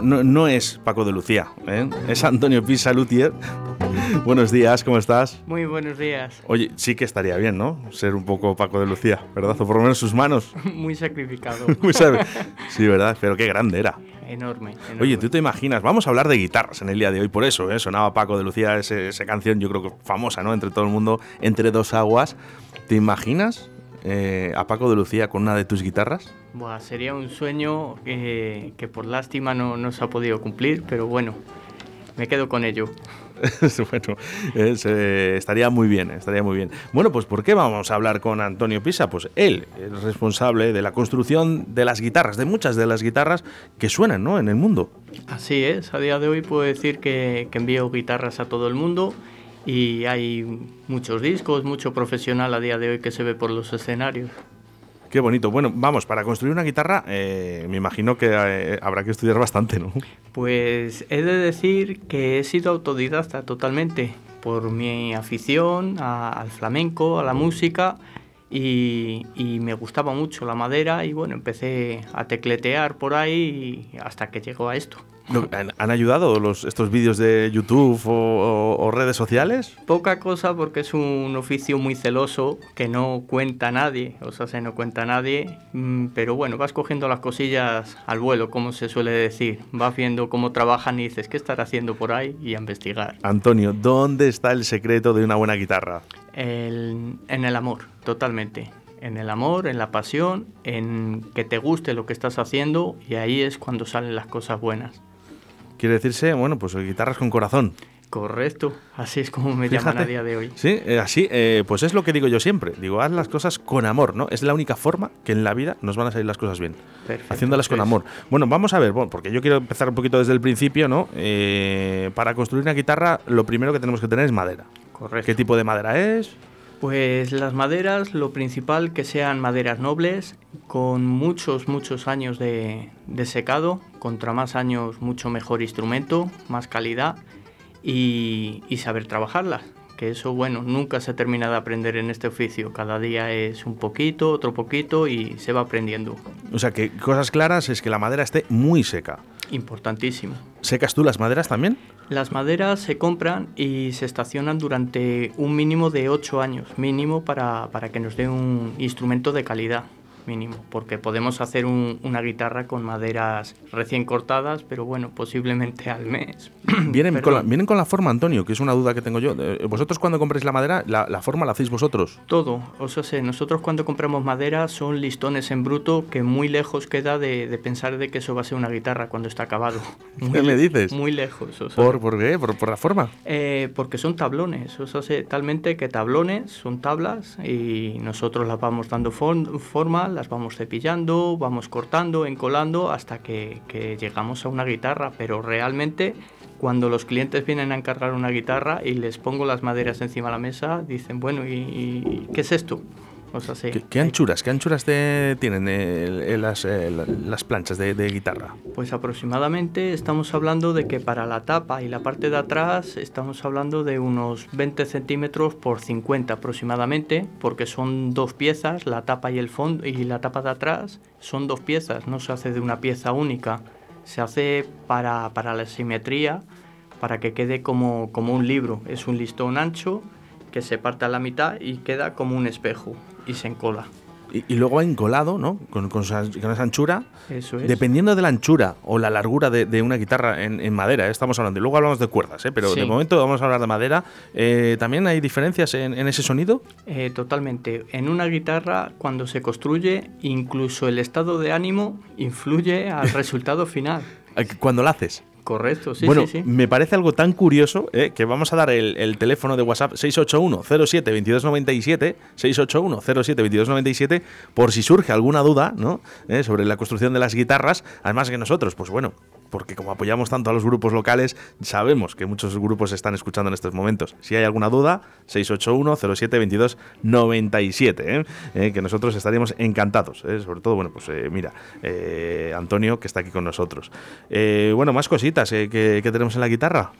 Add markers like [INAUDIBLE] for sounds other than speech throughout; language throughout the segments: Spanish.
no, no, no es Paco de Lucía, ¿eh? es Antonio Pisa Lutier. [LAUGHS] Buenos días, ¿cómo estás? Muy buenos días. Oye, sí que estaría bien, ¿no? Ser un poco Paco de Lucía, ¿verdad? O por lo menos sus manos. [LAUGHS] Muy sacrificado. [LAUGHS] Muy sabe- sí, ¿verdad? Pero qué grande era. enorme, enorme. Oye, tú te imaginas, vamos a hablar de guitarras en el día de hoy, por eso, ¿eh? sonaba Paco de Lucía esa canción, yo creo que famosa, ¿no? Entre todo el mundo, entre dos aguas. ¿Te imaginas eh, a Paco de Lucía con una de tus guitarras? Buah, sería un sueño eh, que por lástima no, no se ha podido cumplir, pero bueno, me quedo con ello. [LAUGHS] bueno, es, eh, estaría muy bien, estaría muy bien. Bueno, pues ¿por qué vamos a hablar con Antonio Pisa? Pues él es responsable de la construcción de las guitarras, de muchas de las guitarras que suenan, ¿no? En el mundo. Así es, a día de hoy puedo decir que, que envío guitarras a todo el mundo y hay muchos discos, mucho profesional a día de hoy que se ve por los escenarios. Qué bonito. Bueno, vamos, para construir una guitarra eh, me imagino que eh, habrá que estudiar bastante, ¿no? Pues he de decir que he sido autodidacta totalmente por mi afición a- al flamenco, a la música y, y me gustaba mucho la madera y bueno, empecé a tecletear por ahí hasta que llegó a esto. ¿Han, han ayudado los, estos vídeos de YouTube o, o- o redes sociales? Poca cosa porque es un oficio muy celoso que no cuenta nadie, o sea, se no cuenta nadie, mm, pero bueno, vas cogiendo las cosillas al vuelo, como se suele decir, vas viendo cómo trabajan y dices, ¿qué estará haciendo por ahí? Y a investigar. Antonio, ¿dónde está el secreto de una buena guitarra? El- en el amor, totalmente. En el amor, en la pasión, en que te guste lo que estás haciendo y ahí es cuando salen las cosas buenas. Quiere decirse, bueno, pues guitarras con corazón. Correcto, así es como me llaman a día de hoy. Sí, eh, así, eh, pues es lo que digo yo siempre. Digo, haz las cosas con amor, ¿no? Es la única forma que en la vida nos van a salir las cosas bien. Perfecto, Haciéndolas con pues, amor. Bueno, vamos a ver, bueno, porque yo quiero empezar un poquito desde el principio, ¿no? Eh, para construir una guitarra, lo primero que tenemos que tener es madera. Correcto. ¿Qué tipo de madera es? Pues las maderas, lo principal que sean maderas nobles, con muchos, muchos años de, de secado, contra más años mucho mejor instrumento, más calidad y, y saber trabajarlas. Que eso, bueno, nunca se termina de aprender en este oficio. Cada día es un poquito, otro poquito y se va aprendiendo. O sea, que cosas claras es que la madera esté muy seca. Importantísimo. ¿Secas tú las maderas también? Las maderas se compran y se estacionan durante un mínimo de 8 años, mínimo para, para que nos dé un instrumento de calidad, mínimo, porque podemos hacer un- una guitarra con maderas recién cortadas, pero bueno, posiblemente al mes. [CLEARS THROAT] Vienen con, la, vienen con la forma, Antonio, que es una duda que tengo yo. Eh, Vosotros cuando compréis la madera, la, la forma la hacéis vosotros. Todo, o sea, sé, nosotros cuando compramos madera son listones en bruto que muy lejos queda de, de pensar de que eso va a ser una guitarra cuando está acabado. Muy [LAUGHS] ¿Qué me le- dices? Muy lejos, o sea, ¿Por, por qué? ¿Por, por la forma? Eh, porque son tablones, o sea, sé talmente que tablones son tablas y nosotros las vamos dando for- forma, las vamos cepillando, vamos cortando, encolando hasta que, llegamos a una guitarra, pero realmente cuando los clientes vienen a encargar una guitarra y les pongo las maderas encima de la mesa, dicen, bueno, ¿y, y qué es esto? ¿Qué, qué anchuras? ¿Qué anchuras te- tienen eh, las, eh, la- las planchas de, de guitarra? Pues aproximadamente estamos hablando de que para la tapa y la parte de atrás estamos hablando de unos 20 centímetros por 50 aproximadamente, porque son dos piezas, la tapa y el fondo y la tapa de atrás son dos piezas, no se hace de una pieza única, se hace para, para la simetría, para que quede como, como un libro, es un listón ancho que se parte a la mitad y queda como un espejo y se encola. Y, y luego encolado, ¿no? Con, con esa, con esa anchura. Eso es. Dependiendo de la anchura o la largura de, de una guitarra en, en madera, ¿eh? estamos hablando. Y luego hablamos de cuerdas, ¿eh? pero Sí. de momento vamos a hablar de madera. Eh, ¿También hay diferencias en, en ese sonido? Eh, totalmente. En una guitarra, cuando se construye, incluso el estado de ánimo influye al [LAUGHS] resultado final. Cuando la haces. Correcto, sí, bueno, sí, sí. me parece algo tan curioso eh, que vamos a dar el, el teléfono de WhatsApp 681-07-2297, 681-07-2297, por si surge alguna duda ¿no? Eh, sobre la construcción de las guitarras. Además que nosotros, pues bueno, porque como apoyamos tanto a los grupos locales, sabemos que muchos grupos están escuchando en estos momentos. Si hay alguna duda, 681-07-2297, ¿eh? Eh, que nosotros estaríamos encantados. ¿eh? Sobre todo, bueno, pues eh, mira, eh, Antonio, que está aquí con nosotros. Bueno, más cositas que, que tenemos en la guitarra.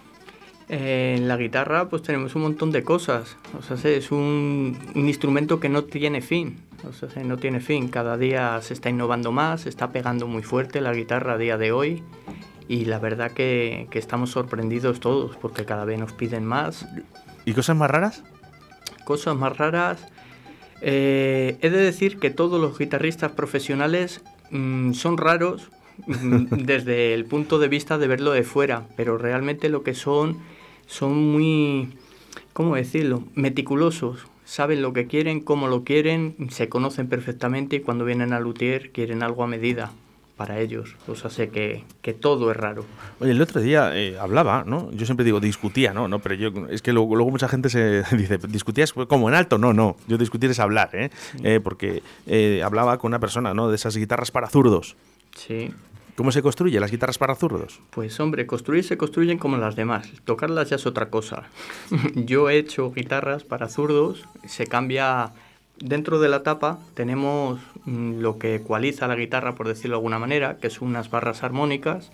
Eh, en la guitarra pues tenemos un montón de cosas. O sea, es un, un instrumento que no tiene fin. O sea, no tiene fin. Cada día se está innovando más, se está pegando muy fuerte la guitarra a día de hoy. y la verdad que, que estamos sorprendidos todos porque cada vez nos piden más. ¿Y cosas más raras? Cosas más raras. Eh, he de decir que todos los guitarristas profesionales mm, son raros mm, [LAUGHS] desde el punto de vista de verlo de fuera, pero realmente lo que son son muy, ¿cómo decirlo?, meticulosos. Saben lo que quieren, cómo lo quieren, se conocen perfectamente y cuando vienen a luthier quieren algo a medida para ellos. O sea, sé que, que todo es raro. Oye, el otro día eh, hablaba, ¿no? Yo siempre digo discutía, ¿no? no pero yo es que luego, luego mucha gente se [LAUGHS] dice, ¿discutías como en alto? No, no. Yo discutir es hablar, ¿eh? eh porque eh, hablaba con una persona, ¿no? De esas guitarras para zurdos. Sí. ¿Cómo se construye las guitarras para zurdos? Pues hombre, construir se construyen como las demás. Tocarlas ya es otra cosa. [LAUGHS] yo he hecho guitarras para zurdos, se cambia Dentro de la tapa tenemos mm, lo que ecualiza la guitarra, por decirlo de alguna manera, que son unas barras armónicas,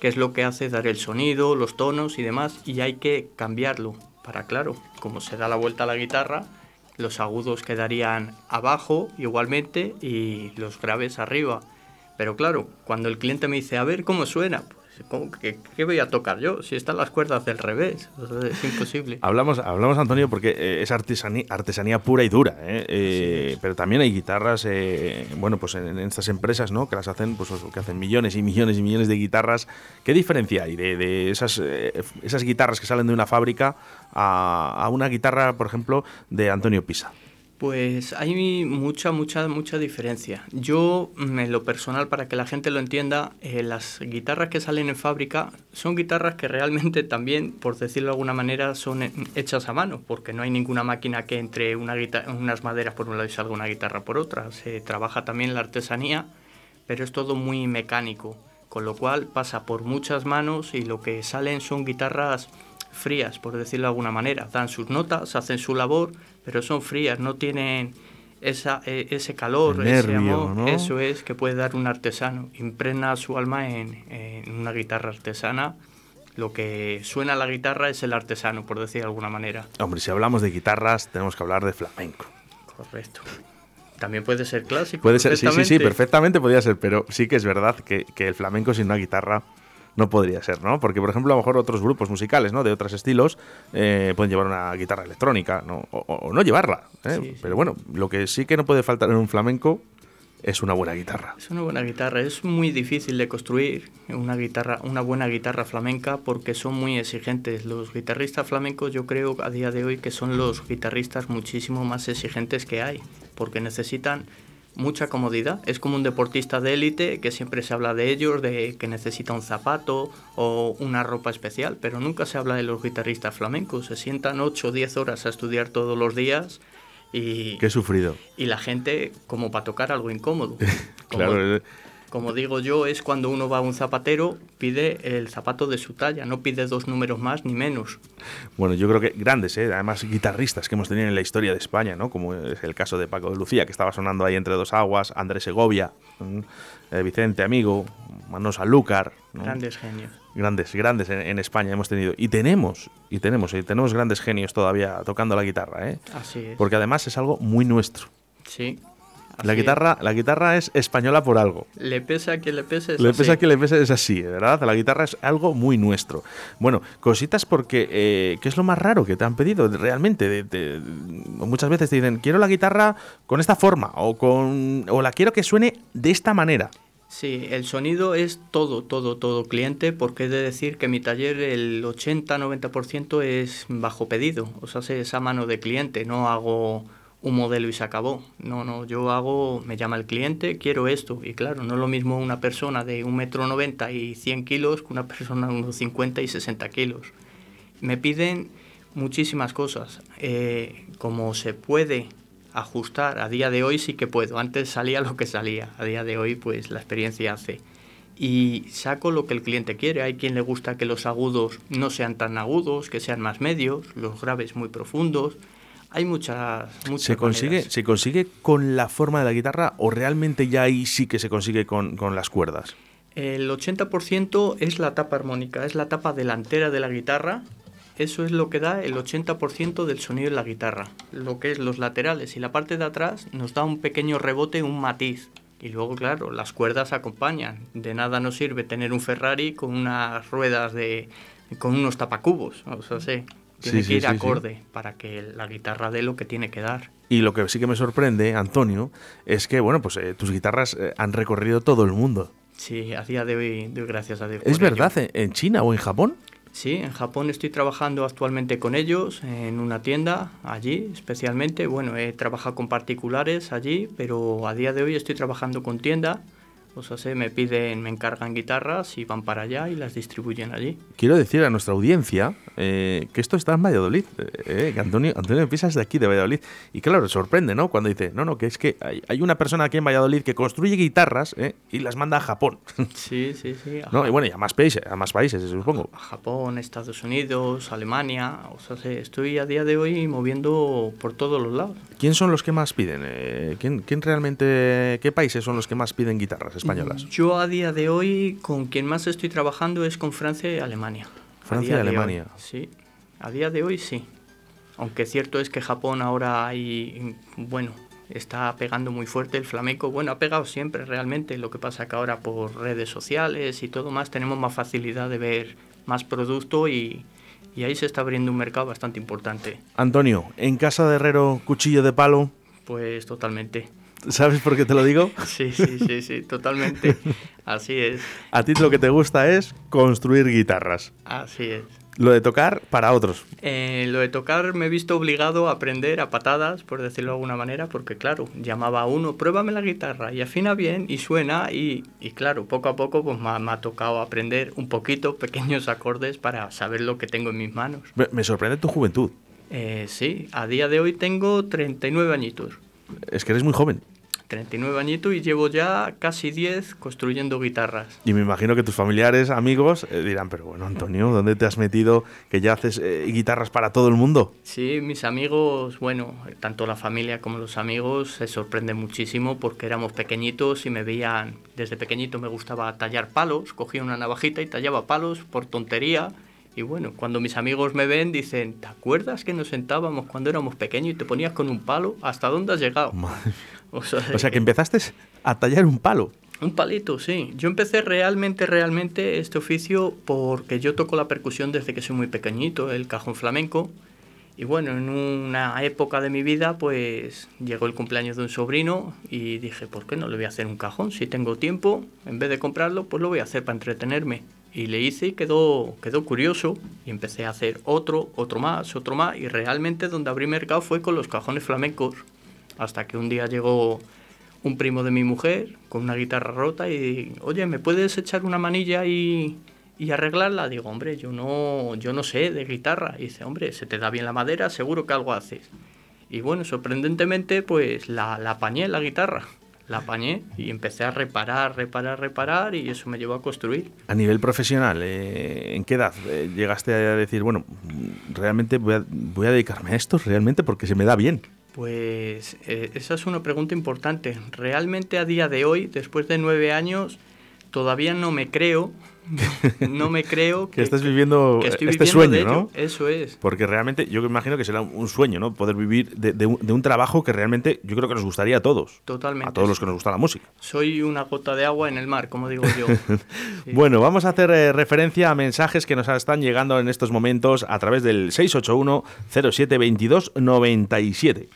que es lo que hace dar el sonido, los tonos y demás, y hay que cambiarlo para, claro, como se da la vuelta a la guitarra, los agudos quedarían abajo igualmente y los graves arriba. Pero claro, cuando el cliente me dice, a ver cómo suena, ¿Qué, voy a tocar yo? Si están las cuerdas del revés, es imposible. [LAUGHS] hablamos, hablamos, Antonio, porque eh, es artesanía, artesanía pura y dura, ¿eh? Eh, pero también hay guitarras, bueno, pues en, estas empresas, ¿no? Que las hacen, pues que hacen millones y millones y millones de guitarras. ¿Qué diferencia hay de, esas, esas guitarras que salen de una fábrica a, a una guitarra, por ejemplo, de Antonio Pisa? Pues hay mucha, mucha, mucha diferencia. Yo, mm, en lo personal, para que la gente lo entienda, eh, las guitarras que salen en fábrica son guitarras que realmente también, por decirlo de alguna manera, son eh, hechas a mano, porque no hay ninguna máquina que entre una unas maderas por un lado y salga una guitarra por otra. Se trabaja también la artesanía, pero es todo muy mecánico, con lo cual pasa por muchas manos y lo que salen son guitarras frías, por decirlo de alguna manera. Dan sus notas, hacen su labor, pero son frías, no tienen esa, e, ese calor, ese amor. Eso es que puede dar un artesano. Impregna su alma en, una guitarra artesana. Lo que suena a la guitarra es el artesano, por decir de alguna manera. Hombre, si hablamos de guitarras, tenemos que hablar de flamenco. Correcto. También puede ser clásico. Puede ser, sí, sí, sí, perfectamente podría ser, pero sí que es verdad que, que el flamenco sin una guitarra no podría ser, ¿no? Porque, por ejemplo, a lo mejor otros grupos musicales, ¿no? De otros estilos eh, pueden llevar una guitarra electrónica, ¿no? O, no llevarla. ¿eh? Pero bueno, lo que sí que no puede faltar en un flamenco es una buena guitarra. Es una buena guitarra. Es muy difícil de construir una guitarra, una buena guitarra flamenca porque son muy exigentes. Los guitarristas flamencos yo creo a día de hoy que son los guitarristas muchísimo más exigentes que hay porque necesitan mucha comodidad. Es como un deportista de élite que siempre se habla de ellos, de que necesita un zapato o una ropa especial, pero nunca se habla de los guitarristas flamencos. Se sientan 8 o 10 horas a estudiar todos los días y... Qué sufrido. Y la gente como para tocar algo incómodo. [LAUGHS] claro, como digo yo, es cuando uno va a un zapatero, pide el zapato de su talla, no pide dos números más ni menos. Bueno, yo creo que grandes, ¿eh? además guitarristas que hemos tenido en la historia de España, ¿no? como es el caso de Paco de Lucía, que estaba sonando ahí entre dos aguas, Andrés Segovia, eh, Vicente Amigo, Manos Alúcar. Grandes genios. Grandes, grandes en, España hemos tenido. Y tenemos, y tenemos, y tenemos grandes genios todavía tocando la guitarra. ¿eh? Así es. Porque además es algo muy nuestro. Sí, la guitarra, la guitarra es española por algo. Le pesa a quien le pese. Es le así. pesa a quien le pese, es así, ¿verdad? La guitarra es algo muy nuestro. Bueno, cositas porque, eh, ¿qué es lo más raro que te han pedido realmente? muchas veces te dicen, quiero la guitarra con esta forma o, con, o la quiero que suene de esta manera. Sí, el sonido es todo, todo, todo cliente, porque he de decir que mi taller el 80-90% es bajo pedido, o sea, es a mano de cliente, no hago un modelo y se acabó. No, no, yo hago, me llama el cliente, quiero esto. Y claro, no es lo mismo una persona de un metro noventa y 100 kilos que una persona de unos 50 y 60 kilos. Me piden muchísimas cosas. Eh, como se puede ajustar, a día de hoy sí que puedo. Antes salía lo que salía. A día de hoy, pues la experiencia hace. Y saco lo que el cliente quiere. Hay quien le gusta que los agudos no sean tan agudos, que sean más medios, los graves muy profundos hay muchas, muchas ¿Se consigue, ¿Se consigue con la forma de la guitarra o realmente ya ahí sí que se consigue con, con las cuerdas? El 80% es la tapa armónica, es la tapa delantera de la guitarra. Eso es lo que da el 80% del sonido de la guitarra. Lo que es los laterales y la parte de atrás nos da un pequeño rebote, un matiz. Y luego, claro, las cuerdas acompañan. De nada nos sirve tener un Ferrari con unas ruedas de. con unos tapacubos. O sea, sí, tiene Sí, que ir sí, acorde para que la guitarra dé lo que tiene que dar. Y lo que sí que me sorprende, Antonio, es que, bueno, pues eh, tus guitarras eh, han recorrido todo el mundo. Sí, a día de hoy doy gracias a Dios. ¿Es por ello. verdad? ¿En- ¿En China o en Japón? Sí, en Japón estoy trabajando actualmente con ellos en una tienda allí especialmente. Bueno, he trabajado con particulares allí, pero a día de hoy estoy trabajando con tienda. O sea, se me piden, me encargan guitarras y van para allá y las distribuyen allí. Quiero decir a nuestra audiencia eh, que esto está en Valladolid, eh, eh, que Antonio, Antonio Pisa es de aquí, de Valladolid. Y claro, sorprende, ¿no? Cuando dice, no, no, que es que hay, hay una persona aquí en Valladolid que construye guitarras eh, y las manda a Japón. [LAUGHS] Sí, sí, sí. A, ¿No? Y bueno, y a más países, a más países, supongo. a Japón, Estados Unidos, Alemania. O sea, se- estoy a día de hoy moviendo por todos los lados. ¿Quién son los que más piden? ¿quién, quién realmente, qué países son los que más piden guitarras españolas? Yo a día de hoy con quien más estoy trabajando es con Francia y Alemania. Francia y de hoy, Alemania. sí, a día de hoy sí. Aunque cierto es que Japón ahora hay, bueno, está pegando muy fuerte el flamenco. Bueno, ha pegado siempre realmente. Lo que pasa que ahora por redes sociales y todo más tenemos más facilidad de ver más producto y, y ahí se está abriendo un mercado bastante importante. Antonio, en casa de Herrero, cuchillo de palo, Pues totalmente. ¿Sabes por qué te lo digo? [LAUGHS] Sí, sí, sí, sí, totalmente. Así es, A ti lo que te gusta es construir guitarras. así es. Lo de tocar para otros. Eh, lo de tocar me he visto obligado a aprender a patadas, por decirlo de alguna manera, porque claro, llamaba a uno, pruébame la guitarra y afina bien y suena y, y claro, poco a poco pues me ha, me ha tocado aprender un poquito, [LAUGHS] pequeños acordes para saber lo que tengo en mis manos. Me, me sorprende tu juventud. Eh, sí, a día de hoy tengo 39 añitos. Es que eres muy joven. 39 añitos y llevo ya casi 10 construyendo guitarras. Y me imagino que tus familiares, amigos, eh, dirán, pero bueno, Antonio, ¿dónde te has metido que ya haces eh, guitarras para todo el mundo? Sí, mis amigos, bueno, tanto la familia como los amigos se sorprenden muchísimo porque éramos pequeñitos y me veían, desde pequeñito me gustaba tallar palos, cogía una navajita y tallaba palos por tontería. Y bueno, cuando mis amigos me ven dicen, ¿te acuerdas que nos sentábamos cuando éramos pequeños y te ponías con un palo? ¿Hasta dónde has llegado? Madre O sea, O sea, que empezaste a tallar un palo. un palito, sí. Yo empecé realmente, realmente este oficio porque yo toco la percusión desde que soy muy pequeñito, el cajón flamenco. Y bueno, en una época de mi vida, pues llegó el cumpleaños de un sobrino y dije, ¿por qué no le voy a hacer un cajón? Si tengo tiempo, en vez de comprarlo, pues lo voy a hacer para entretenerme. Y le hice y quedó, quedó curioso y empecé a hacer otro, otro más, otro más. Y realmente donde abrí mercado fue con los cajones flamencos. Hasta que un día llegó un primo de mi mujer con una guitarra rota y oye, ¿me puedes echar una manilla y, arreglarla? Digo, hombre, yo no, yo no sé de guitarra. Y dice, hombre, se te da bien la madera, seguro que algo haces. Y bueno, sorprendentemente, pues la, la apañé la guitarra. La apañé y empecé a reparar, reparar, reparar y eso me llevó a construir. A nivel profesional, eh, ¿en qué edad eh, llegaste a decir, bueno, realmente voy a, voy a dedicarme a esto, realmente, porque se me da bien? Pues eh, esa es una pregunta importante. Realmente a día de hoy, después de nueve años, todavía no me creo, no me creo [LAUGHS] Que estés viviendo que estoy este viviendo sueño, de ello. ¿no? Eso es. Porque realmente yo me imagino que será un sueño, ¿no? Poder vivir de, de un, de un trabajo que realmente yo creo que nos gustaría a todos. Totalmente. A todos los que nos gusta la música. Soy una gota de agua en el mar, como digo yo. [LAUGHS] Sí. Bueno, vamos a hacer eh, referencia a mensajes que nos están llegando en estos momentos a través del 681 07 22 97.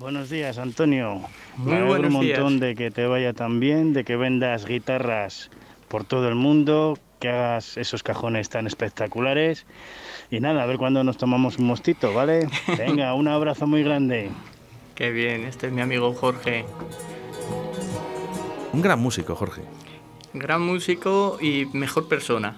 Buenos días, Antonio. Muy Me alegro buenos un montón días. de que te vaya tan bien, de que vendas guitarras por todo el mundo, que hagas esos cajones tan espectaculares. Y nada, a ver cuándo nos tomamos un mostito, ¿vale? [LAUGHS] Venga, un abrazo muy grande. Qué bien, este es mi amigo Jorge. Un gran músico, Jorge. Gran músico y mejor persona.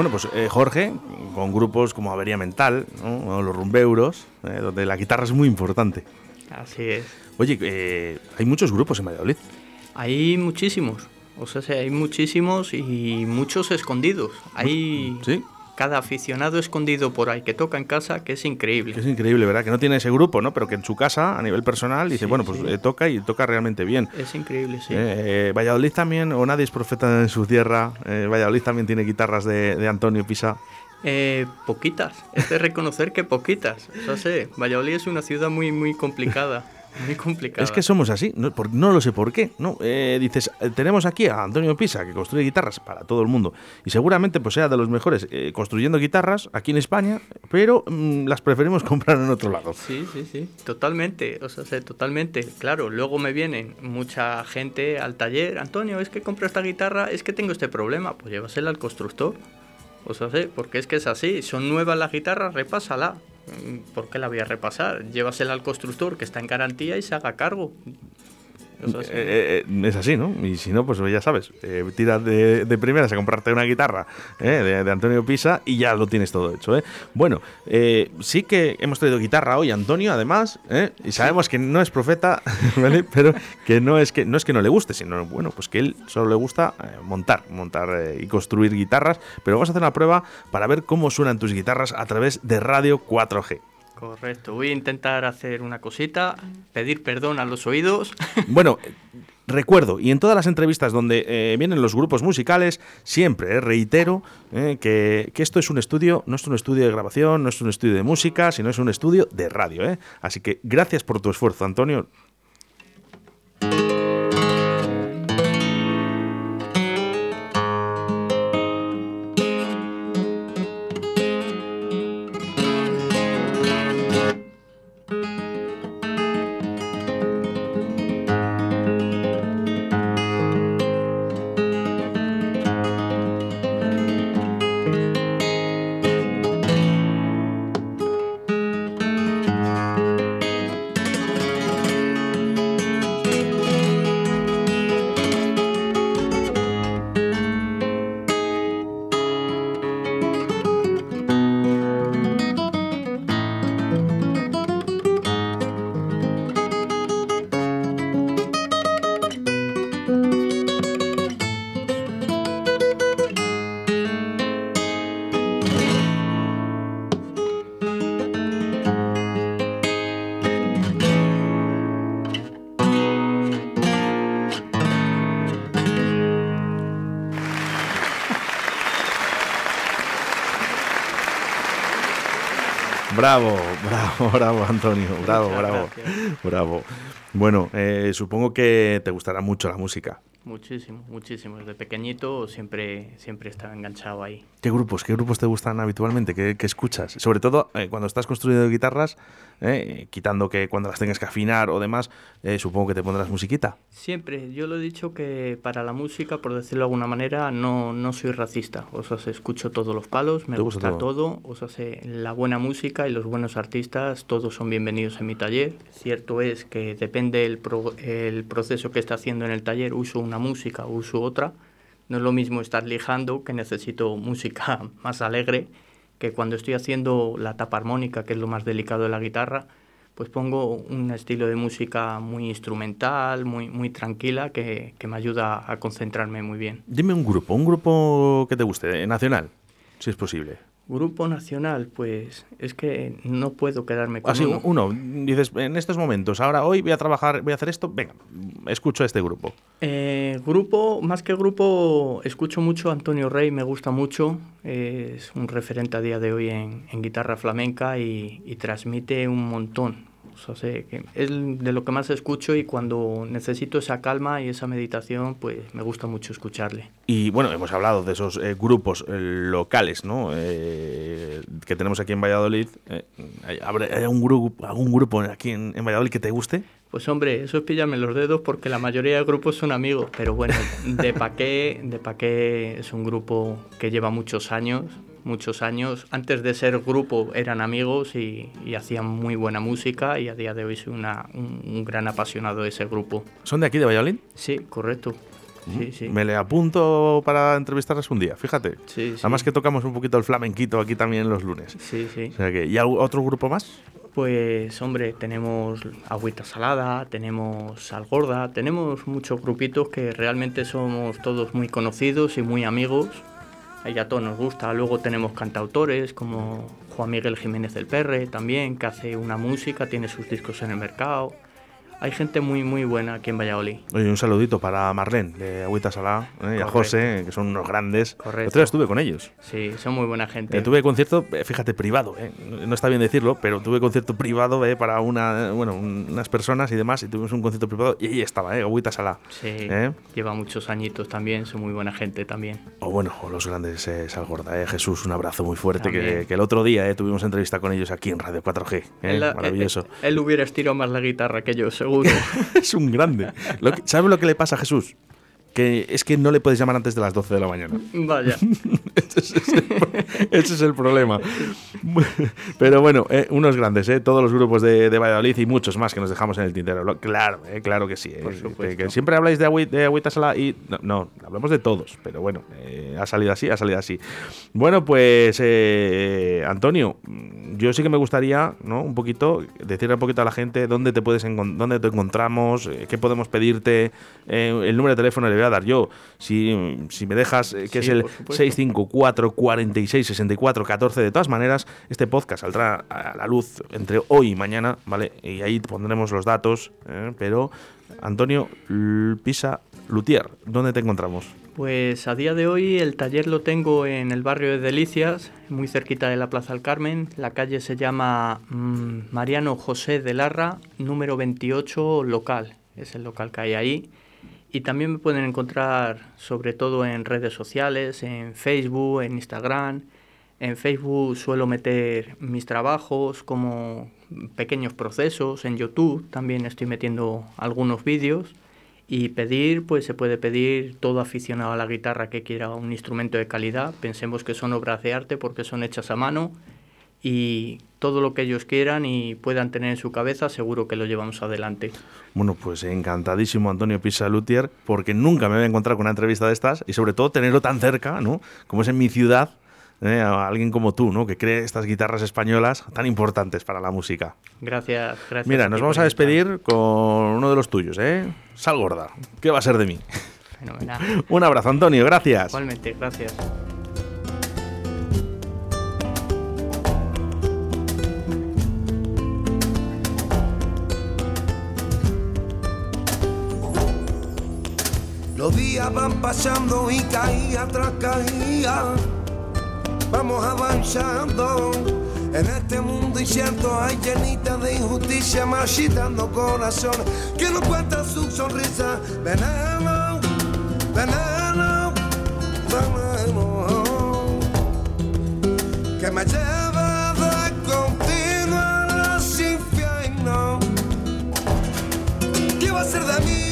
Bueno, pues eh, Jorge, con grupos como Avería Mental, los Rumbeuros, eh, donde la guitarra es muy importante. Así es. Oye, eh, hay muchos grupos en Valladolid. Hay muchísimos. O sea, sí, hay muchísimos y muchos escondidos. Hay ¿Sí? Cada aficionado escondido por ahí que toca en casa, que es increíble. Es increíble, ¿verdad? Que no tiene ese grupo, ¿no? Pero que en su casa, a nivel personal, dice, bueno, pues eh, toca y toca realmente bien. Es increíble, sí. Eh, Valladolid también, o nadie es profeta en su tierra, Valladolid también tiene guitarras de, de Antonio Pisa. Eh, poquitas, es de reconocer que poquitas. O sé, Valladolid es una ciudad muy, muy complicada. Muy complicada. Es que somos así, no, no lo sé por qué. ¿no? Eh, dices, eh, tenemos aquí a Antonio Pisa, que construye guitarras para todo el mundo, y seguramente pues, sea de los mejores eh, construyendo guitarras aquí en España, pero mm, las preferimos [LAUGHS] comprar en otro lado. Sí, sí, sí, totalmente, o sea, totalmente. Claro, luego me vienen mucha gente al taller, Antonio, es que compro esta guitarra, es que tengo este problema, pues llévasela al constructor. O sea, sí, porque es que es así, son nuevas las guitarras, repásala. ¿Por qué la voy a repasar? Llévasela al constructor que está en garantía y se haga cargo. Eh, eh, es así, ¿no? Y si no, pues ya sabes, eh, tiras de, de, primeras a comprarte una guitarra de, de, Antonio Pisa y ya lo tienes todo hecho. ¿eh? Bueno, sí que hemos traído guitarra hoy, Antonio, además, y sabemos que no es profeta, [LAUGHS] ¿vale? Pero que no es que no es que no le guste, sino bueno, pues que él solo le gusta montar, montar y construir guitarras. Pero vamos a hacer una prueba para ver cómo suenan tus guitarras a través de Radio 4G. Correcto, voy a intentar hacer una cosita, pedir perdón a los oídos. [LAUGHS] Bueno, recuerdo, y en todas las entrevistas donde eh, vienen los grupos musicales, siempre eh, reitero eh, que, esto es un estudio, no es un estudio de grabación, no es un estudio de música, sino es un estudio de radio. Así que gracias por tu esfuerzo, Antonio. Bravo, bravo, [LAUGHS] bravo, Antonio. Bravo, bravo, bravo. Bueno, eh, supongo que te gustará mucho la música. Muchísimo, muchísimo. Desde pequeñito siempre, siempre estaba enganchado ahí. ¿Qué grupos, qué grupos te gustan habitualmente? ¿Qué, qué escuchas? Sobre todo eh, cuando estás construyendo guitarras, eh, quitando que cuando las tengas que afinar o demás, eh, supongo que te pondrás musiquita. Siempre. Yo lo he dicho que para la música, por decirlo de alguna manera, no, no soy racista. O sea, escucho todos los palos, me gusta todo? O sea, la buena música y los buenos artistas, todos son bienvenidos en mi taller. Cierto es que depende el, el proceso que esté haciendo en el taller, uso un una música uso otra. No es lo mismo estar lijando, que necesito música [LAUGHS] más alegre, que cuando estoy haciendo la tapa armónica, que es lo más delicado de la guitarra, pues pongo un estilo de música muy instrumental, muy, muy tranquila, que, que me ayuda a concentrarme muy bien. Dime un grupo, un grupo que te guste, nacional, si es posible. Grupo nacional, pues es que no puedo quedarme con Así, uno. Dices, en estos momentos, ahora hoy voy a trabajar, voy a hacer esto, venga, escucho a este grupo. Eh, grupo, más que grupo, escucho mucho a Antonio Rey, me gusta mucho, es un referente a día de hoy en, guitarra flamenca y, y transmite un montón, o sea, que es de lo que más escucho y cuando necesito esa calma y esa meditación, pues me gusta mucho escucharle. Y bueno, hemos hablado de esos eh, grupos eh, locales, ¿no? Eh, que tenemos aquí en Valladolid. ¿hay, algún grupo, algún grupo aquí en, en, Valladolid que te guste? Pues hombre, eso es pillarme los dedos porque la mayoría de grupos son amigos, pero bueno, [LAUGHS] de Paqué, de Paqué es un grupo que lleva muchos años, muchos años. Antes de ser grupo eran amigos y, hacían muy buena música y a día de hoy soy una, un, gran apasionado de ese grupo. ¿Son de aquí, de Valladolid? Sí, correcto. Sí, sí. Me le apunto para entrevistarles un día, fíjate. Sí, Además que tocamos un poquito el flamenquito aquí también los lunes. Sí, sí. O sea que, ¿Y otro grupo más? Pues hombre, tenemos Agüita Salada, tenemos Sal Gorda, tenemos muchos grupitos que realmente somos todos muy conocidos y muy amigos y a todos nos gusta. Luego tenemos cantautores como Juan Miguel Jiménez del Perre también, que hace una música, tiene sus discos en el mercado hay gente muy muy buena aquí en Valladolid. Oye, un saludito para Marlene de Agüita Salá ¿eh? y a José, que son unos grandes. Correcto. Otro día estuve con ellos. Sí, son muy buena gente. Eh, tuve concierto, eh, fíjate, privado, eh. no está bien decirlo, pero tuve concierto privado eh, para una, bueno, unas personas y demás, y tuvimos un concierto privado y ahí estaba, ¿eh? Agüita Salá. Sí, lleva muchos añitos también, son muy buena gente también. O bueno, o los grandes eh, Salgorda, Jesús, un abrazo muy fuerte, que, que, el otro día tuvimos entrevista con ellos aquí en Radio 4G. Maravilloso. Él, él, hubiera estirado más la guitarra que yo, seguro. [LAUGHS] un grande. ¿Sabes lo que le pasa a Jesús? Que es que no le puedes llamar antes de las 12 de la mañana. Vaya. [LAUGHS] ese, es el, problema. Pero bueno, eh, unos grandes, eh, todos los grupos de, de, Valladolid y muchos más que nos dejamos en el tintero. Claro, eh, claro que sí. Eh, que, siempre habláis de, Agüita Sala y. No, no, hablamos de todos, pero bueno, ha salido así, ha salido así. Bueno, pues Antonio, yo sí que me gustaría, ¿no? Un poquito, decirle un poquito a la gente dónde te puedes dónde te encontramos, eh, qué podemos pedirte, eh, el número de teléfono le voy a dar yo, si, me dejas, eh, que es el 654 46 64 14. De todas maneras, este podcast saldrá a la luz entre hoy y mañana, ¿vale? Y ahí pondremos los datos, pero Antonio Pisa Lutier, ¿dónde te encontramos? Pues a día de hoy el taller lo tengo en el barrio de Delicias, muy cerquita de la Plaza del Carmen. La calle se llama mm, Mariano José de Larra, número 28 local. Es el local que hay ahí. Y también me pueden encontrar sobre todo en redes sociales, en Facebook, en Instagram. En Facebook suelo meter mis trabajos como pequeños procesos. En YouTube también estoy metiendo algunos vídeos. Y pedir, pues se puede pedir todo aficionado a la guitarra que quiera un instrumento de calidad. Pensemos que son obras de arte porque son hechas a mano y todo lo que ellos quieran y puedan tener en su cabeza, seguro que lo llevamos adelante. Bueno, pues encantadísimo Antonio Pisa Lutier, porque nunca me voy a encontrar con una entrevista de estas y sobre todo tenerlo tan cerca, ¿no? Como es en mi ciudad, ¿eh? a alguien como tú, ¿no? que cree estas guitarras españolas tan importantes para la música. Gracias, gracias. Mira, nos vamos a despedir con uno de los tuyos, ¿eh? Sal gorda. ¿Qué va a ser de mí? Fenomenal. [LAUGHS] Un abrazo, Antonio, gracias. Igualmente, gracias. Van pasando y caía tras caía vamos avanzando. En este mundo incierto hay llenita de injusticia, marchitando corazones que no cuentan su sonrisa. Veneno, veneno, veneno, que me lleva de continuo los infiernos. ¿Qué va a ser de mí?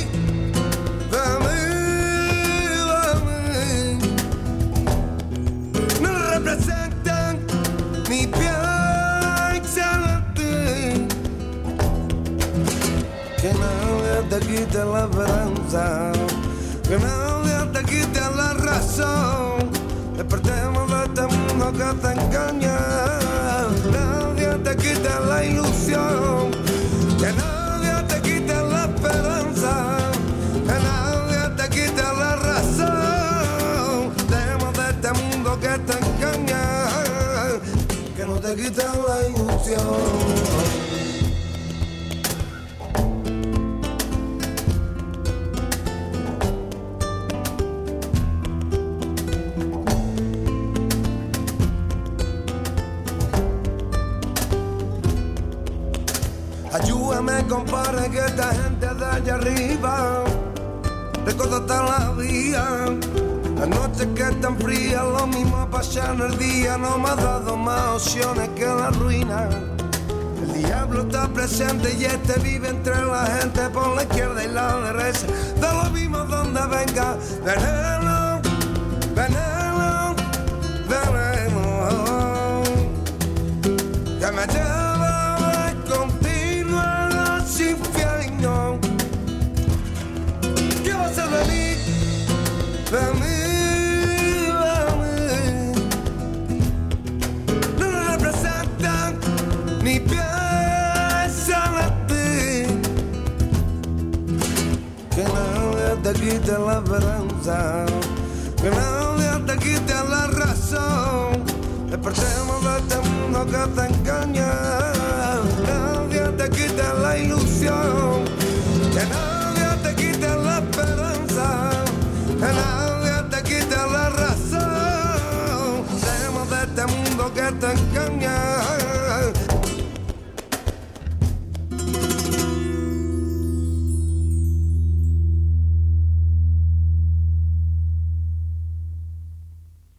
Te quite la esperanza, que nadie te quite la razón. Despertemos de este mundo que te engaña, nadie te quite la ilusión, que nadie te quite la esperanza. te quitan la ilusión. Ayúdame, compadre, que esta gente de allá arriba hasta la vía la noche que es tan fría, lo mismo pasa en el día, no me ha dado más opciones que la ruina. El diablo está presente y este vive entre la gente por la izquierda y la derecha. Da lo mismo donde venga, Quite la esperanza, que nadie te quite la razón de este mundo que te engaña. Nadie te quite la ilusión. Que